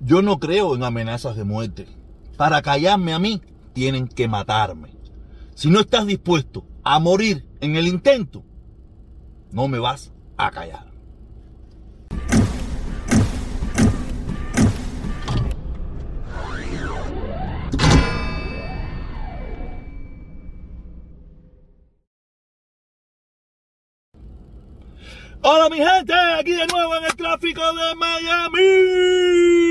Yo no creo en amenazas de muerte. Para callarme a mí, tienen que matarme. Si no estás dispuesto a morir en el intento, no me vas a callar. Hola mi gente, aquí de nuevo en el tráfico de Miami.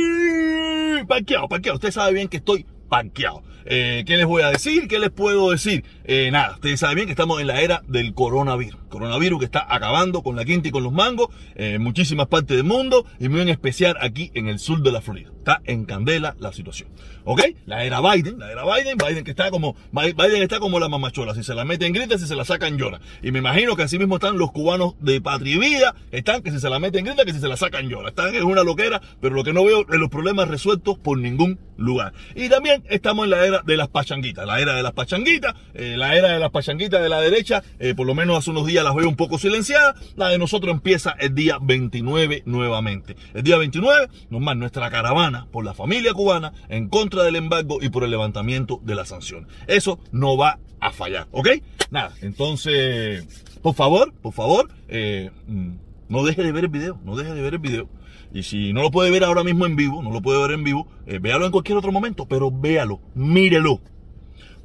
Parqueado, parqueado. Usted sabe bien que estoy parqueado. Eh, ¿Qué les voy a decir? ¿Qué les puedo decir? Eh, nada, ustedes saben bien que estamos en la era del coronavirus. Coronavirus que está acabando con la quinta y con los mangos en muchísimas partes del mundo y muy en especial aquí en el sur de la Florida. Está en candela la situación. ¿Ok? La era Biden, la era Biden, Biden que está como, Biden está como la mamachola. Si se la meten grita, si se la sacan llora. Y me imagino que así mismo están los cubanos de patria y vida, están que si se la meten grita, que si se la sacan llora. Están en una loquera, pero lo que no veo es los problemas resueltos por ningún lugar. Y también estamos en la era de las pachanguitas, la era de las pachanguitas, eh, la era de las pachanguitas de la derecha, eh, por lo menos hace unos días las veo un poco silenciadas, la de nosotros empieza el día 29 nuevamente. El día 29, nomás nuestra caravana por la familia cubana en contra del embargo y por el levantamiento de las sanciones. Eso no va a fallar, ¿ok? Nada, entonces, por favor, por favor, eh, mm, no deje de ver el video, no deje de ver el video. Y si no lo puede ver ahora mismo en vivo, no lo puede ver en vivo, eh, véalo en cualquier otro momento, pero véalo, mírelo.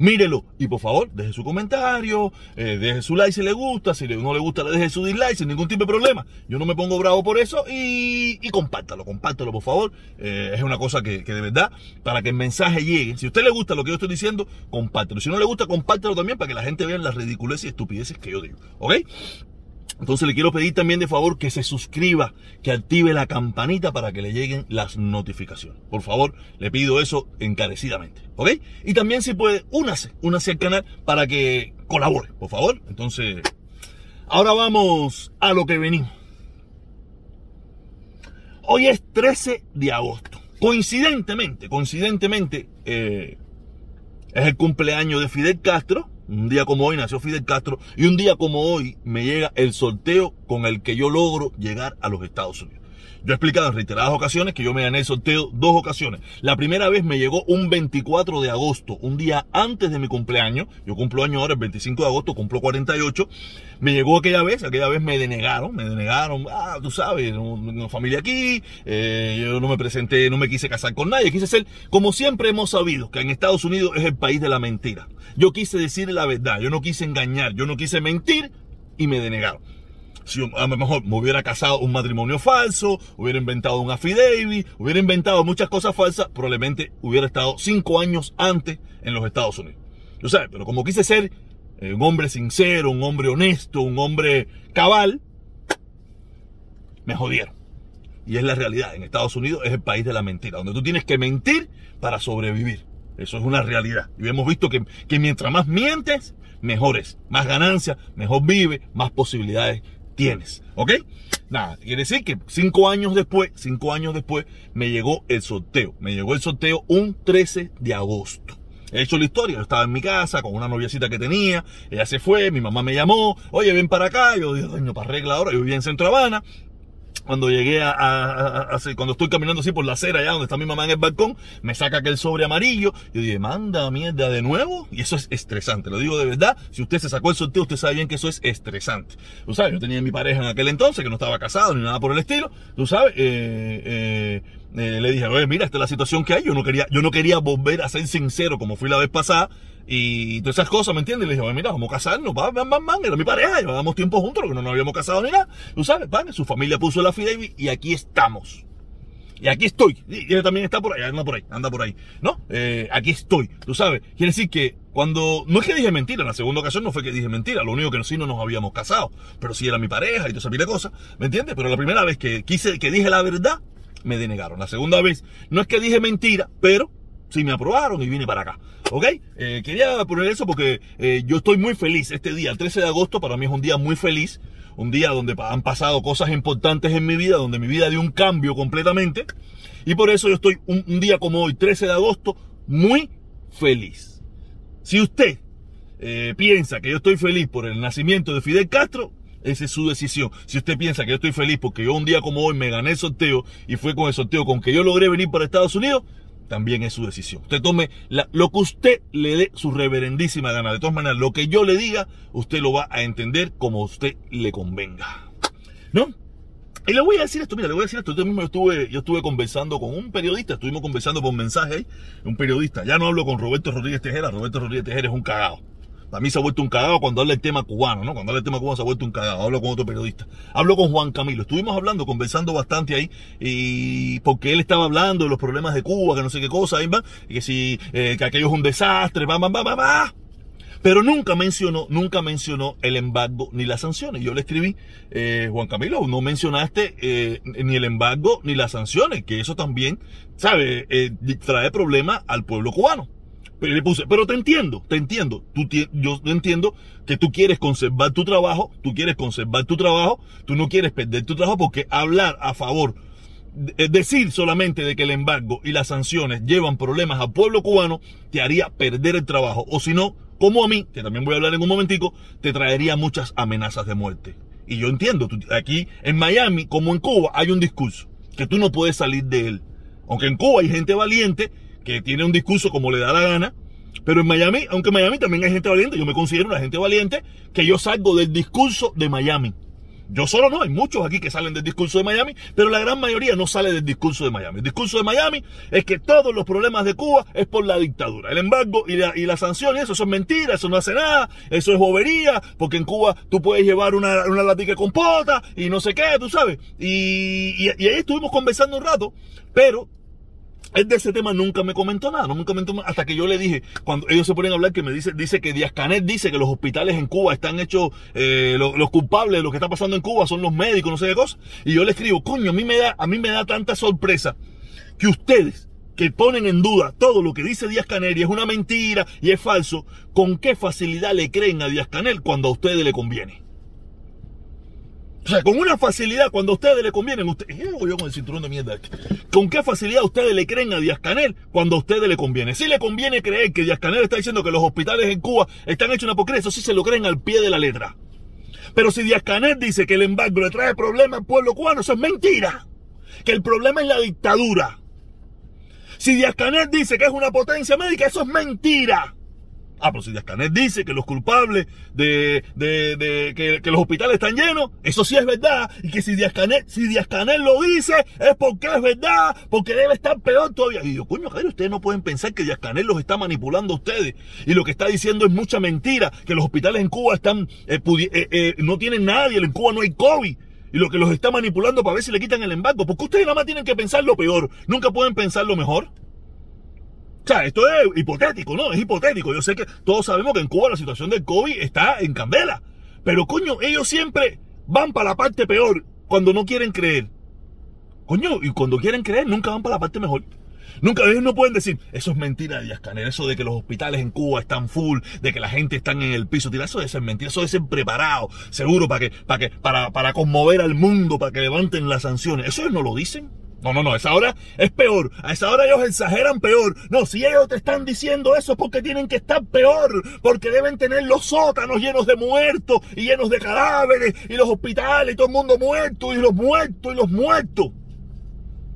Mírelo y por favor, deje su comentario, eh, deje su like si le gusta, si no le gusta, le deje su dislike sin ningún tipo de problema. Yo no me pongo bravo por eso y, y compártalo, compártalo por favor. Eh, es una cosa que, que, de verdad, para que el mensaje llegue. Si a usted le gusta lo que yo estoy diciendo, compártelo. Si no le gusta, compártelo también para que la gente vea las ridiculeces y estupideces que yo digo. ¿Ok? Entonces le quiero pedir también de favor que se suscriba, que active la campanita para que le lleguen las notificaciones. Por favor, le pido eso encarecidamente. ¿Ok? Y también si puede, únase, únase al canal para que colabore, por favor. Entonces, ahora vamos a lo que venimos. Hoy es 13 de agosto. Coincidentemente, coincidentemente, eh, es el cumpleaños de Fidel Castro un día como hoy nació Fidel Castro y un día como hoy me llega el sorteo con el que yo logro llegar a los Estados Unidos. Yo he explicado en reiteradas ocasiones que yo me gané el sorteo dos ocasiones. La primera vez me llegó un 24 de agosto, un día antes de mi cumpleaños. Yo cumplo año ahora, el 25 de agosto, cumplo 48. Me llegó aquella vez, aquella vez me denegaron, me denegaron. Ah, tú sabes, una familia aquí, eh, yo no me presenté, no me quise casar con nadie. Quise ser, como siempre hemos sabido, que en Estados Unidos es el país de la mentira. Yo quise decir la verdad, yo no quise engañar, yo no quise mentir y me denegaron si a lo mejor me hubiera casado un matrimonio falso, hubiera inventado un affidavit, hubiera inventado muchas cosas falsas, probablemente hubiera estado cinco años antes en los Estados Unidos. Yo sé, pero como quise ser eh, un hombre sincero, un hombre honesto, un hombre cabal, me jodieron. Y es la realidad. En Estados Unidos es el país de la mentira, donde tú tienes que mentir para sobrevivir. Eso es una realidad. Y hemos visto que, que mientras más mientes, mejores. Más ganancias, mejor vive, más posibilidades tienes. ¿Ok? Nada, quiere decir que cinco años después, cinco años después, me llegó el sorteo. Me llegó el sorteo un 13 de agosto. He hecho la historia, yo estaba en mi casa con una noviecita que tenía, ella se fue, mi mamá me llamó, oye, ven para acá, yo dije, doño, para arreglar ahora, yo vivía en Centro Habana, cuando llegué a, cuando estoy caminando así por la acera allá donde está mi mamá en el balcón, me saca aquel sobre amarillo. Yo dije, manda mierda de nuevo. Y eso es estresante, lo digo de verdad. Si usted se sacó el sorteo, usted sabe bien que eso es estresante. Tú sabes, yo tenía mi pareja en aquel entonces, que no estaba casado ni nada por el estilo. Tú sabes, eh, eh, eh, le dije, oye, mira, esta es la situación que hay. Yo no quería, yo no quería volver a ser sincero como fui la vez pasada y todas esas cosas, ¿me entiendes? Le dije, mira, vamos a casarnos, va, van, van, van, era mi pareja, llevábamos tiempo juntos, que no nos habíamos casado ni nada. Tú sabes, van, su familia puso la fidei y aquí estamos. Y aquí estoy. Y ella también está por ahí, anda por ahí, anda por ahí. ¿No? Eh, aquí estoy. Tú sabes. Quiere decir que cuando. No es que dije mentira, en la segunda ocasión no fue que dije mentira. Lo único que sí no nos habíamos casado. Pero sí era mi pareja y toda esa pila de cosas. ¿Me entiendes? Pero la primera vez que quise, que dije la verdad, me denegaron. La segunda vez, no es que dije mentira, pero sí me aprobaron y vine para acá. ¿Ok? Eh, quería poner eso porque eh, yo estoy muy feliz este día, el 13 de agosto, para mí es un día muy feliz, un día donde han pasado cosas importantes en mi vida, donde mi vida dio un cambio completamente. Y por eso yo estoy un, día como hoy, 13 de agosto, muy feliz. Si usted eh, piensa que yo estoy feliz por el nacimiento de Fidel Castro, esa es su decisión. Si usted piensa que yo estoy feliz porque yo un día como hoy me gané el sorteo y fue con el sorteo con que yo logré venir para Estados Unidos, también es su decisión. Usted tome lo que usted le dé su reverendísima gana. De todas maneras, lo que yo le diga, usted lo va a entender como a usted le convenga. ¿No? Y le voy a decir esto, mira, le voy a decir esto. Yo mismo estuve, yo estuve conversando con un periodista, estuvimos conversando por mensaje ahí, un periodista. Ya no hablo con Roberto Rodríguez Tejera, Roberto Rodríguez Tejera es un cagado. Para mí se ha vuelto un cagado cuando habla el tema cubano, ¿no? Cuando habla el tema cubano se ha vuelto un cagado. Hablo con otro periodista. Hablo con Juan Camilo. Estuvimos hablando, conversando bastante ahí, y porque él estaba hablando de los problemas de Cuba, que no sé qué cosa, y que si, eh, que aquello es un desastre, va, va, va, va, va. Pero nunca mencionó, nunca mencionó el embargo ni las sanciones. Yo le escribí, eh, Juan Camilo, no mencionaste eh, ni el embargo ni las sanciones, que eso también, ¿sabe? Eh, trae problemas al pueblo cubano. Pero le puse, pero te entiendo, te entiendo. Tú, yo entiendo que tú quieres conservar tu trabajo, tú quieres conservar tu trabajo, tú no quieres perder tu trabajo porque hablar a favor, decir solamente de que el embargo y las sanciones llevan problemas al pueblo cubano, te haría perder el trabajo. O si no, como a mí, que también voy a hablar en un momentico, te traería muchas amenazas de muerte. Y yo entiendo, aquí en Miami, como en Cuba, hay un discurso que tú no puedes salir de él. Aunque en Cuba hay gente valiente que tiene un discurso como le da la gana. Pero en Miami, aunque en Miami también hay gente valiente, yo me considero una gente valiente, que yo salgo del discurso de Miami. Yo solo no, hay muchos aquí que salen del discurso de Miami, pero la gran mayoría no sale del discurso de Miami. El discurso de Miami es que todos los problemas de Cuba es por la dictadura. El embargo y la, y sanción, eso, eso es mentira, eso no hace nada, eso es bobería, porque en Cuba tú puedes llevar una, una latica con pota y no sé qué, tú sabes. Y, y, y ahí estuvimos conversando un rato, pero él de ese tema nunca me comentó nada, no me comentó nada, hasta que yo le dije, cuando ellos se ponen a hablar, que me dice, dice que Díaz Canet dice que los hospitales en Cuba están hechos, eh, los, culpables de lo que está pasando en Cuba son los médicos, no sé qué cosa. Y yo le escribo, coño, a mí me da, a mí me da tanta sorpresa que ustedes, que ponen en duda todo lo que dice Díaz Canel y es una mentira y es falso, ¿con qué facilidad le creen a Díaz Canel cuando a ustedes le conviene? Sea, con una facilidad, cuando a ustedes le convienen, ustedes, ¿qué hago yo con el cinturón de mierda? ¿Con qué facilidad ustedes le creen a Díaz Canel cuando a ustedes le conviene? Si le conviene creer que Díaz Canel está diciendo que los hospitales en Cuba están hechos una porquería, eso sí se lo creen al pie de la letra. Pero si Díaz Canel dice que el embargo le trae problemas al pueblo cubano, eso es mentira. Que el problema es la dictadura. Si Díaz Canel dice que es una potencia médica, eso es mentira. Ah, pero si Díaz Canel dice que los culpables de, de, que, los hospitales están llenos, eso sí es verdad. Y que si Díaz Canel, si Díaz lo dice, es porque es verdad, porque debe estar peor todavía. Y yo, coño, cabrón, ustedes no pueden pensar que Díaz Canel los está manipulando a ustedes. Y lo que está diciendo es mucha mentira, que los hospitales en Cuba están, eh, eh, eh, no tienen nadie, en Cuba no hay COVID y lo que los está manipulando para ver si le quitan el embargo. Porque ustedes nada más tienen que pensar lo peor, nunca pueden pensar lo mejor. Sea, esto es hipotético, ¿no? Es hipotético. Yo sé que todos sabemos que en Cuba la situación del COVID está en candela. Pero coño, ellos siempre van para la parte peor cuando no quieren creer. Coño, y cuando quieren creer nunca van para la parte mejor. Nunca, ellos no pueden decir, eso es mentira, Díaz Canel, eso de que los hospitales en Cuba están full, de que la gente está en el piso, tira, eso debe ser mentira, eso debe ser preparado, seguro, para que, para que, para, para conmover al mundo, para que levanten las sanciones. Eso ellos no lo dicen. No, no, no, a esa hora es peor. A esa hora ellos exageran peor. No, si ellos te están diciendo eso es porque tienen que estar peor. Porque deben tener los sótanos llenos de muertos y llenos de cadáveres y los hospitales y todo el mundo muerto y los muertos y los muertos.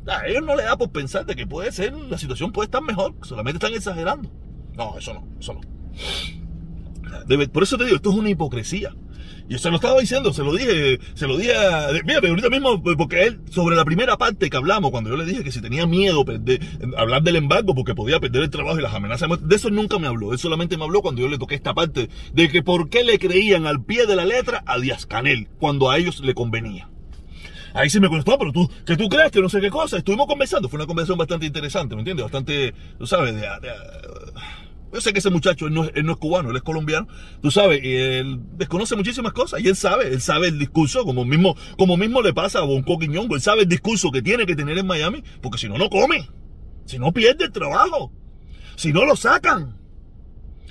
A ellos no le da por pensar de que puede ser, la situación puede estar mejor. Solamente están exagerando. No, eso no, eso no. por eso te digo, esto es una hipocresía. Y se lo estaba diciendo, se lo dije, se lo dije a, mira, ahorita mismo, porque él, sobre la primera parte que hablamos, cuando yo le dije que si tenía miedo de hablar del embargo porque podía perder el trabajo y las amenazas, de eso nunca me habló, él solamente me habló cuando yo le toqué esta parte, de que por qué le creían al pie de la letra a Díaz Canel, cuando a ellos le convenía. Ahí sí me contestó, pero tú, que tú crees que no sé qué cosa, estuvimos conversando, fue una conversación bastante interesante, ¿me entiendes? Bastante, tú sabes, de yo sé que ese muchacho no, es cubano, él es colombiano, tú sabes, él desconoce muchísimas cosas y él sabe, él sabe el discurso, como mismo, como mismo le pasa a Bonco Quiñongo, él sabe el discurso que tiene que tener en Miami, porque si no, no come, si no pierde el trabajo, si no lo sacan.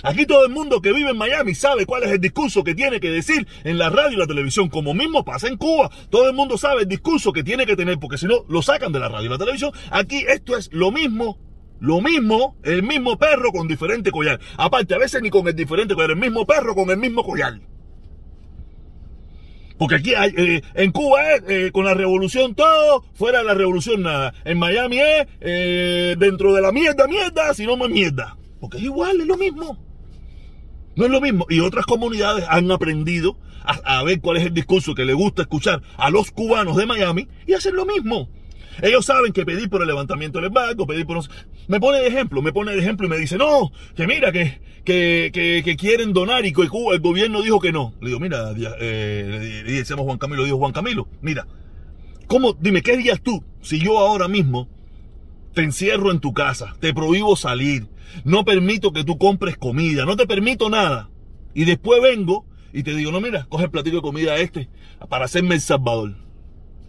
Aquí todo el mundo que vive en Miami sabe cuál es el discurso que tiene que decir en la radio y la televisión, como mismo pasa en Cuba. Todo el mundo sabe el discurso que tiene que tener, porque si no, lo sacan de la radio y la televisión. Aquí esto es lo mismo lo mismo, el mismo perro con diferente collar. Aparte, a veces ni con el diferente collar, el mismo perro con el mismo collar. Porque aquí hay, eh, en Cuba es eh, con la revolución todo, fuera de la revolución nada. En Miami es eh, dentro de la mierda, mierda, si no más mierda. Porque es igual, es lo mismo. No es lo mismo. Y otras comunidades han aprendido a, ver cuál es el discurso que le gusta escuchar a los cubanos de Miami y hacen lo mismo. Ellos saben que pedir por el levantamiento del embargo, pedir por... Me pone de ejemplo, me pone de ejemplo y me dice, no, que mira, que, que, que, quieren donar y que Cuba, el gobierno dijo que no. Le digo, mira, eh, le decíamos Juan Camilo, dijo Juan Camilo, mira, ¿cómo, dime, qué harías tú si yo ahora mismo te encierro en tu casa, te prohíbo salir, no permito que tú compres comida, no te permito nada, y después vengo y te digo, no, mira, coge el platillo de comida este para hacerme el Salvador.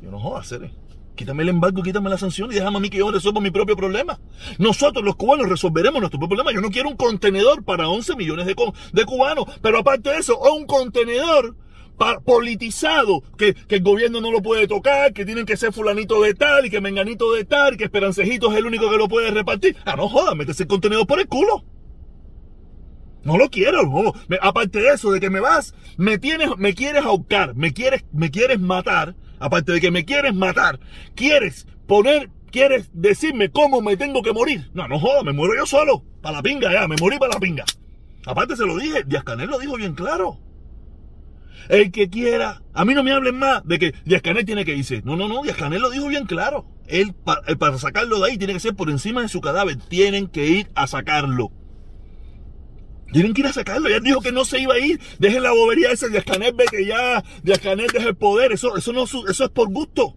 Yo no jodas, hacer Quítame el embargo, quítame la sanción y déjame a mí que yo resuelva mi propio problema. Nosotros los cubanos resolveremos nuestro propio problema. Yo no quiero un contenedor para 11 millones de, de cubanos, pero aparte de eso, un contenedor politizado, que, que, el gobierno no lo puede tocar, que tienen que ser fulanito de tal y que menganito de tal, que esperancejito es el único que lo puede repartir. Ah, no jodas, métese el contenedor por el culo. No lo quiero, no. aparte de eso, de que me vas, me tienes, me quieres ahorcar, me quieres, me quieres matar, aparte de que me quieres matar, quieres poner, quieres decirme cómo me tengo que morir. No, no joda, me muero yo solo. Para la pinga ya, me morí para la pinga. Aparte se lo dije, Díaz Canel lo dijo bien claro. El que quiera, a mí no me hablen más de que Díaz Canel tiene que irse. No, no, no, Díaz Canel lo dijo bien claro. Él, para, para sacarlo de ahí, tiene que ser por encima de su cadáver. Tienen que ir a sacarlo. Tienen que ir a sacarlo. Ya dijo que no se iba a ir. Dejen la bobería esa. de Canel ve que ya de Canel deja el poder. Eso, eso, no, eso es por gusto.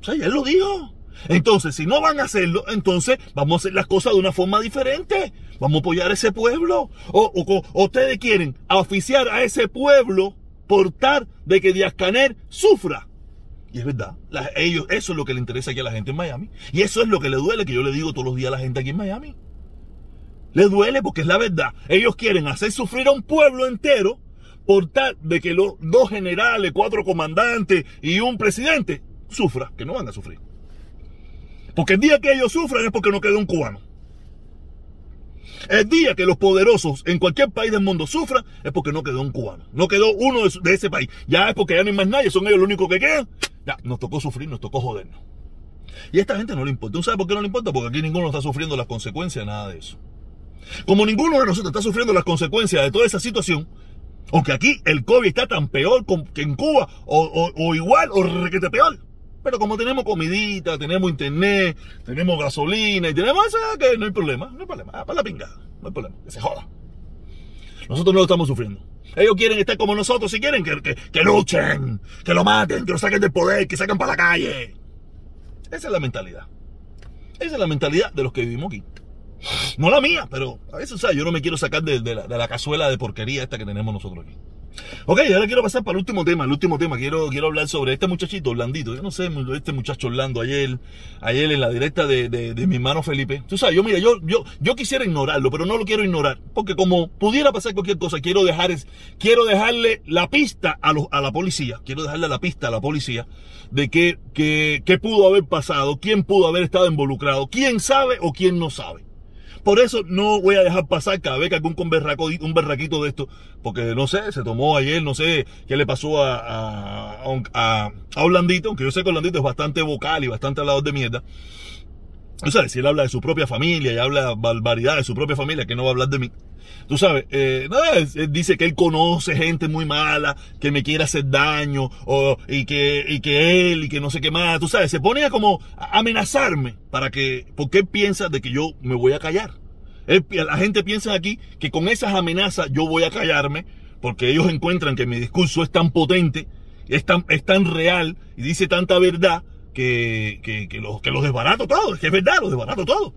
O sea, ya lo dijo. Entonces, si no van a hacerlo, entonces vamos a hacer las cosas de una forma diferente. Vamos a apoyar a ese pueblo. O, o, ustedes quieren oficiar a ese pueblo por tal de que Díaz Canel sufra. Y es verdad, ellos, eso es lo que le interesa aquí a la gente en Miami. Y eso es lo que le duele que yo le digo todos los días a la gente aquí en Miami. Les duele porque es la verdad. Ellos quieren hacer sufrir a un pueblo entero por tal de que los dos generales, cuatro comandantes y un presidente sufra, que no van a sufrir. Porque el día que ellos sufran es porque no quedó un cubano. El día que los poderosos en cualquier país del mundo sufran es porque no quedó un cubano. No quedó uno de ese país. Ya es porque ya no hay más nadie, son ellos los únicos que quedan. Ya, nos tocó sufrir, nos tocó jodernos. Y a esta gente no le importa. ¿Tú sabes por qué no le importa? Porque aquí ninguno está sufriendo las consecuencias nada de eso. Como ninguno de nosotros está sufriendo las consecuencias de toda esa situación, aunque aquí el COVID está tan peor que en Cuba, o, igual, o requete peor. Pero como tenemos comidita, tenemos internet, tenemos gasolina y tenemos eso, que no hay problema, no hay problema, ah, para la pinga, no hay problema, que se joda. Nosotros no lo estamos sufriendo. Ellos quieren estar como nosotros, si quieren que luchen, que lo maten, que lo saquen del poder, que saquen para la calle. Esa es la mentalidad. Esa es la mentalidad de los que vivimos aquí. No la mía, pero a veces, sea, yo no me quiero sacar de, la, cazuela de porquería esta que tenemos nosotros aquí. Ok, ahora quiero pasar para el último tema. El último tema, quiero, quiero hablar sobre este muchachito, Orlandito. Yo no sé, este muchacho Orlando, ayer, ayer en la directa de, mi hermano Felipe. Tú sabes, yo mira, yo, yo, yo quisiera ignorarlo, pero no lo quiero ignorar. Porque como pudiera pasar cualquier cosa, quiero dejar quiero dejarle la pista a, la policía. Quiero dejarle la pista a la policía de qué, qué pudo haber pasado, quién pudo haber estado involucrado, quién sabe o quién no sabe. Por eso no voy a dejar pasar cada vez que algún un berraquito de esto, porque no sé, se tomó ayer, no sé qué le pasó a, a, a, a Orlandito, aunque yo sé que Orlandito es bastante vocal y bastante hablador de mierda. O sea, si él habla de su propia familia y habla barbaridad de su propia familia, que no va a hablar de mí. Tú sabes, eh, él dice que él conoce gente muy mala, que me quiere hacer daño, o, y, que, y que él, y que no sé qué más. Tú sabes, se pone a como amenazarme para que, porque él piensa de que yo me voy a callar. la gente piensa aquí que con esas amenazas yo voy a callarme, porque ellos encuentran que mi discurso es tan potente, es tan, es tan real y dice tanta verdad que, que, que, los, que los desbarato todo. Es que es verdad, los desbarato todo.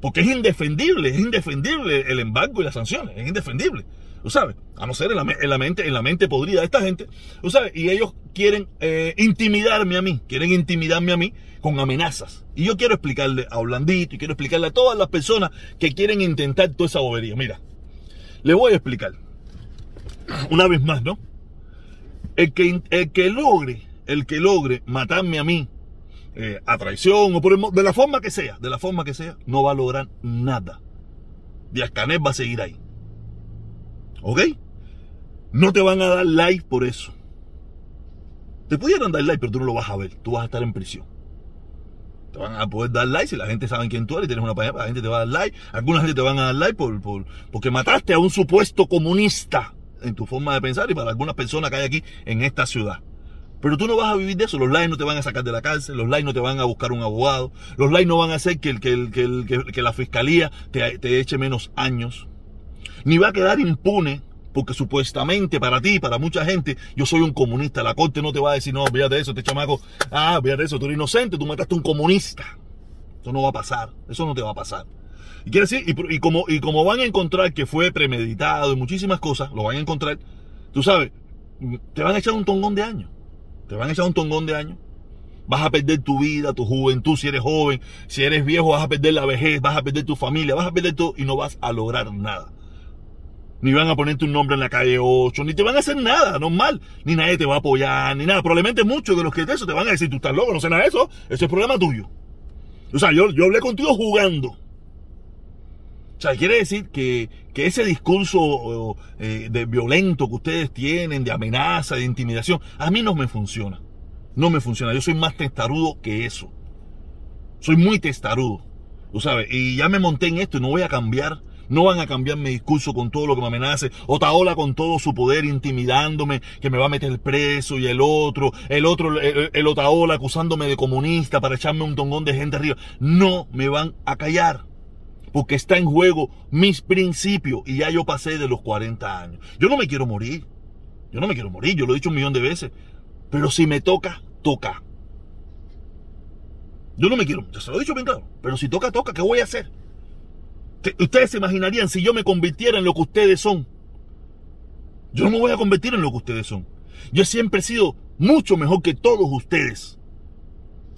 Porque es indefendible, es indefendible el embargo y las sanciones, es indefendible. ¿Tú sabes? A no ser en la, mente, en la mente podrida de esta gente. ¿Tú sabes? Y ellos quieren eh, intimidarme a mí, quieren intimidarme a mí con amenazas. Y yo quiero explicarle a Orlandito y quiero explicarle a todas las personas que quieren intentar toda esa bobería. Mira, le voy a explicar. Una vez más, ¿no? El que, el que logre, el que logre matarme a mí eh, a traición o por el, de la forma que sea, de la forma que sea, no va a lograr nada. Díaz Canet va a seguir ahí. ¿Ok? No te van a dar like por eso. Te pudieran dar like, pero tú no lo vas a ver. Tú vas a estar en prisión. Te van a poder dar like si la gente sabe quién tú eres y tienes una página, la gente te va a dar like. Alguna gente te van a dar like por, porque mataste a un supuesto comunista en tu forma de pensar y para algunas personas que hay aquí en esta ciudad. Pero tú no vas a vivir de eso. Los likes no te van a sacar de la cárcel, los likes no te van a buscar un abogado, los likes no van a hacer que, el, que, el, que, que la fiscalía te, te eche menos años. Ni va a quedar impune porque supuestamente para ti, para mucha gente, yo soy un comunista. La corte no te va a decir, no, fíjate eso, este chamaco, ah, fíjate eso, tú eres inocente, tú mataste a un comunista. Eso no va a pasar, eso no te va a pasar. Y quiere decir, y, y, como, y como van a encontrar que fue premeditado y muchísimas cosas, lo van a encontrar, tú sabes, te van a echar un tongón de años. Te van a echar un tongón de años. Vas a perder tu vida, tu juventud, si eres joven, si eres viejo, vas a perder la vejez, vas a perder tu familia, vas a perder todo y no vas a lograr nada ni van a ponerte un nombre en la calle 8, ni te van a hacer nada, normal, ni nadie te va a apoyar, ni nada. Probablemente muchos de los que de eso te van a decir, tú estás loco, no sé nada de eso, ese es problema tuyo. O sea, yo, yo hablé contigo jugando. O sea, quiere decir que, que ese discurso eh, de violento que ustedes tienen, de amenaza, de intimidación, a mí no me funciona. No me funciona. Yo soy más testarudo que eso. Soy muy testarudo. Tú sabes, y ya me monté en esto y no voy a cambiar no van a cambiar mi discurso con todo lo que me amenace. Otaola con todo su poder intimidándome, que me va a meter preso y el otro, el otro, el, Otaola acusándome de comunista para echarme un tongón de gente arriba. No me van a callar. Porque está en juego mis principios y ya yo pasé de los 40 años. Yo no me quiero morir. Yo no me quiero morir, yo lo he dicho un millón de veces. Pero si me toca, toca. Yo no me quiero, ya se lo he dicho bien claro. Pero si toca, toca, ¿qué voy a hacer? Ustedes se imaginarían si yo me convirtiera en lo que ustedes son. Yo no me voy a convertir en lo que ustedes son. Yo siempre he sido mucho mejor que todos ustedes.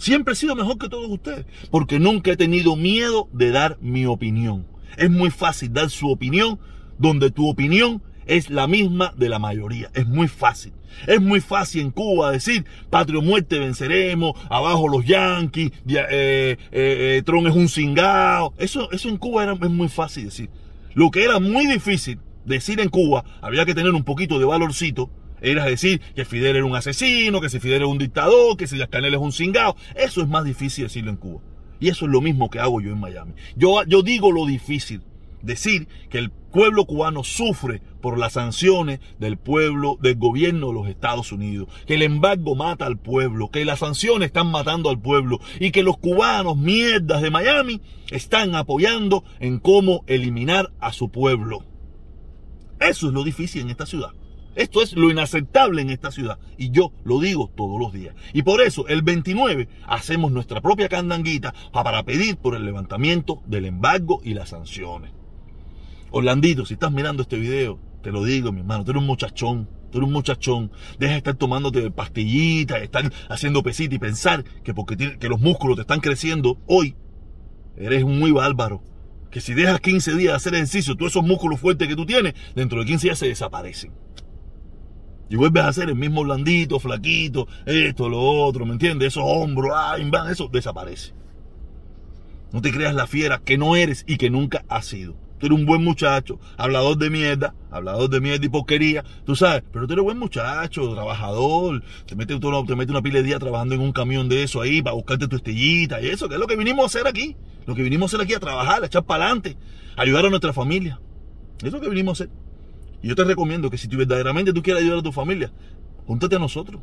Siempre he sido mejor que todos ustedes. Porque nunca he tenido miedo de dar mi opinión. Es muy fácil dar su opinión donde tu opinión es la misma de la mayoría. Es muy fácil. Es muy fácil en Cuba decir, patrio muerte, venceremos, abajo los yanquis, eh, eh, eh, Tron es un cingao. Eso, eso en Cuba era, es muy fácil decir. Lo que era muy difícil decir en Cuba, había que tener un poquito de valorcito, era decir que Fidel era un asesino, que si Fidel era un dictador, que si Canel es un cingao. Eso es más difícil decirlo en Cuba. Y eso es lo mismo que hago yo en Miami. Yo, yo digo lo difícil decir que el pueblo cubano sufre por las sanciones del pueblo, del gobierno de los Estados Unidos, que el embargo mata al pueblo, que las sanciones están matando al pueblo y que los cubanos mierdas de Miami están apoyando en cómo eliminar a su pueblo. Eso es lo difícil en esta ciudad. Esto es lo inaceptable en esta ciudad. Y yo lo digo todos los días. Y por eso el 29 hacemos nuestra propia candanguita para pedir por el levantamiento del embargo y las sanciones. Orlandito, si estás mirando este video, te lo digo, mi hermano, tú eres un muchachón, tú eres un muchachón. Deja de estar tomándote pastillitas, estar haciendo pesita y pensar que porque que los músculos te están creciendo hoy, eres muy bárbaro. Que si dejas 15 días de hacer ejercicio, todos esos músculos fuertes que tú tienes, dentro de 15 días se desaparecen. Y vuelves a hacer el mismo blandito, flaquito, esto, lo otro, ¿me entiendes? Esos hombros, ay, eso desaparece. No te creas la fiera que no eres y que nunca has sido. Tú eres un buen muchacho, hablador de mierda, hablador de mierda y porquería, tú sabes, pero tú eres buen muchacho, trabajador, te metes, te metes una pila de día trabajando en un camión de eso ahí para buscarte tu estrellita y eso, que es lo que vinimos a hacer aquí. Lo que vinimos a hacer aquí a trabajar, a echar para adelante, ayudar a nuestra familia. Eso es lo que vinimos a hacer. Y yo te recomiendo que si tú verdaderamente tú quieres ayudar a tu familia, júntate a nosotros.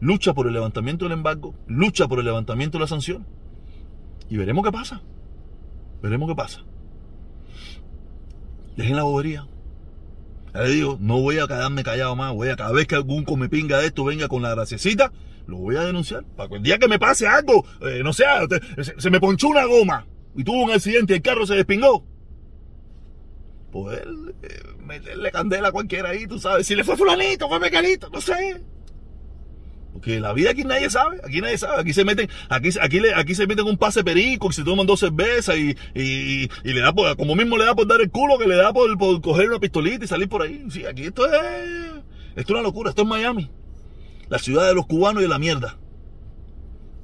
Lucha por el levantamiento del embargo, lucha por el levantamiento de la sanción. Y veremos qué pasa. Veremos qué pasa. Dejen la bobería. Ya le digo, no voy a quedarme callado más. Voy a cada vez que algún pinga de esto venga con la graciecita, lo voy a denunciar. Para que el día que me pase algo, eh, no sé, se, me ponchó una goma y tuvo un accidente y el carro se despingó. Poder eh, meterle candela a cualquiera ahí, tú sabes. Si le fue fulanito, fue mecanito, no sé. Porque la vida aquí nadie sabe, aquí nadie sabe, aquí se meten, aquí, aquí, aquí se meten un pase perico, que se toman dos cervezas y, y, y, le da por, como mismo le da por dar el culo, que le da por, por coger una pistolita y salir por ahí. Sí, aquí esto es, esto es una locura, esto es Miami. La ciudad de los cubanos y de la mierda.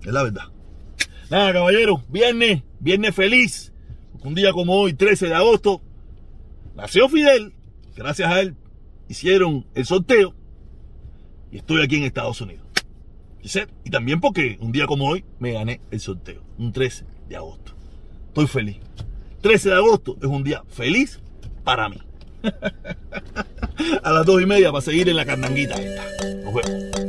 Es la verdad. Nada, caballero, viernes, viernes feliz. Un día como hoy, 13 de agosto, nació Fidel. Gracias a él hicieron el sorteo y estoy aquí en Estados Unidos. Y también porque un día como hoy me gané el sorteo, un 13 de agosto. Estoy feliz. 13 de agosto es un día feliz para mí. A las dos y media para seguir en la carnanguita. Nos vemos.